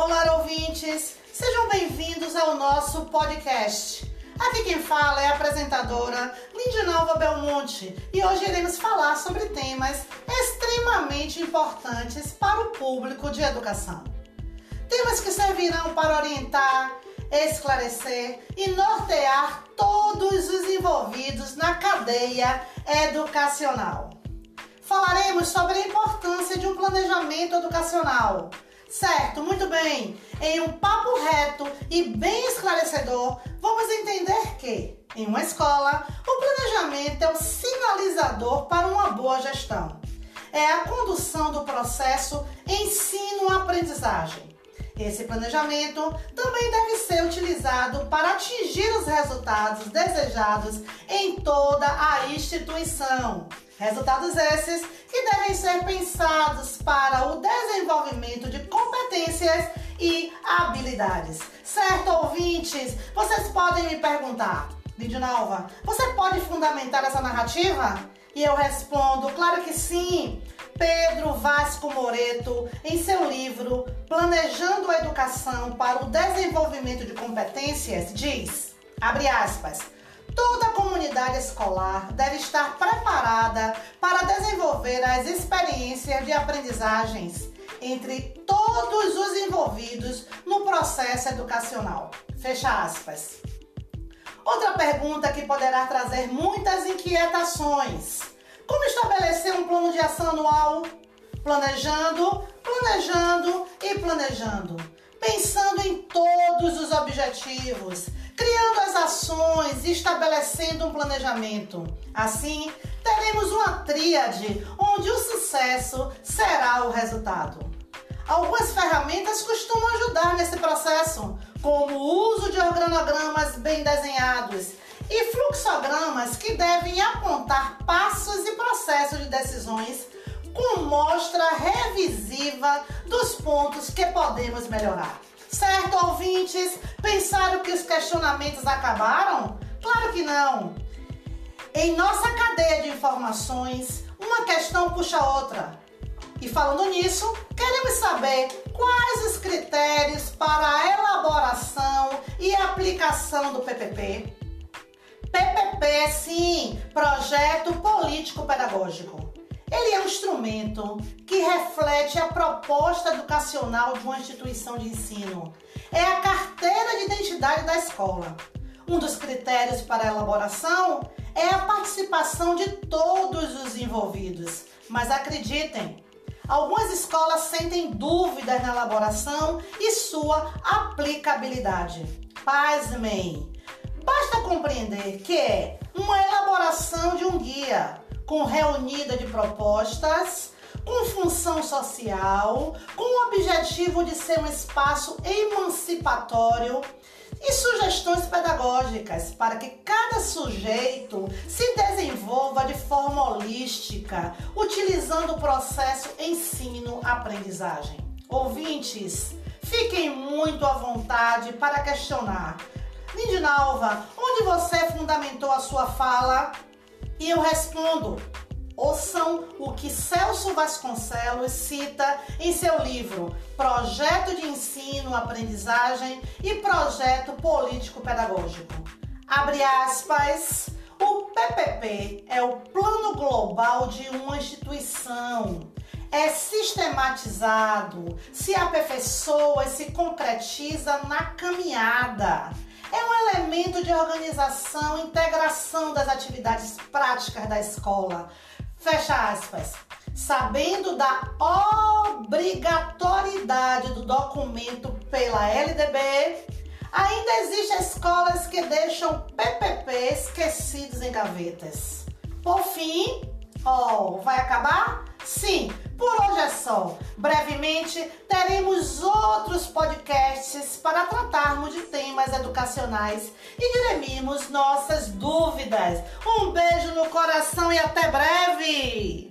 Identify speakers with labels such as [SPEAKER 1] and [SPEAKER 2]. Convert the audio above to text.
[SPEAKER 1] Olá, ouvintes! Sejam bem-vindos ao nosso podcast. Aqui quem fala é a apresentadora Lindinalva Belmonte e hoje iremos falar sobre temas extremamente importantes para o público de educação. Temas que servirão para orientar, esclarecer e nortear todos os envolvidos na cadeia educacional. Falaremos sobre a importância de um planejamento educacional. Certo, muito bem. Em um papo reto e bem esclarecedor, vamos entender que, em uma escola, o planejamento é o sinalizador para uma boa gestão. É a condução do processo ensino-aprendizagem. Esse planejamento também deve ser utilizado para atingir os resultados desejados em toda a instituição. Resultados esses que devem ser pensados para o desenvolvimento de e habilidades. Certo, ouvintes? Vocês podem me perguntar, Lindinalva, você pode fundamentar essa narrativa? E eu respondo, claro que sim. Pedro Vasco Moreto, em seu livro Planejando a Educação para o Desenvolvimento de Competências, diz, abre aspas, toda comunidade escolar deve estar preparada para desenvolver as experiências de aprendizagens entre todos os envolvidos no processo educacional. Fecha aspas. Outra pergunta que poderá trazer muitas inquietações como estabelecer um plano de ação anual? Planejando, planejando e planejando. Pensando em todos os objetivos, criando as ações e estabelecendo um planejamento. Assim, teremos uma tríade onde o sucesso será o resultado. Algumas ferramentas costumam ajudar nesse processo, como o uso de organogramas bem desenhados e fluxogramas que devem apontar passos e processos de decisões com mostra revisiva dos pontos que podemos melhorar. Certo, ouvintes? Pensaram que os questionamentos acabaram? Claro que não! Em nossa cadeia de informações, uma questão puxa outra. E falando nisso, queremos saber quais os critérios para a elaboração e aplicação do PPP. PPP, sim, Projeto Político Pedagógico. Ele é um instrumento que reflete a proposta educacional de uma instituição de ensino. É a carteira de identidade da escola. Um dos critérios para a elaboração é a participação de todos os envolvidos. Mas acreditem, algumas escolas sentem dúvidas na elaboração e sua aplicabilidade. Pasmem! Basta compreender que é uma elaboração de um guia com reunida de propostas, com função social, com o objetivo de ser um espaço emancipatório e sugestões pedagógicas para que cada sujeito se desenvolva de forma holística, utilizando o processo ensino-aprendizagem. Ouvintes, fiquem muito à vontade para questionar Lindinalva, onde você fundamentou a sua fala? E eu respondo: ouçam o que Celso Vasconcelos cita em seu livro Projeto de Ensino, Aprendizagem e Projeto Político Pedagógico. Abre aspas. O PPP é o plano global de uma instituição. É sistematizado, se aperfeiçoa e se concretiza na caminhada é um elemento de organização integração das atividades práticas da escola. Fecha aspas. Sabendo da obrigatoriedade do documento pela LDB, ainda existem escolas que deixam PPP esquecidos em gavetas. Por fim, oh, vai acabar? Sim, por hoje é só. Brevemente teremos outros podcasts para tratarmos de temas educacionais e dirimimos nossas dúvidas. Um beijo no coração e até breve!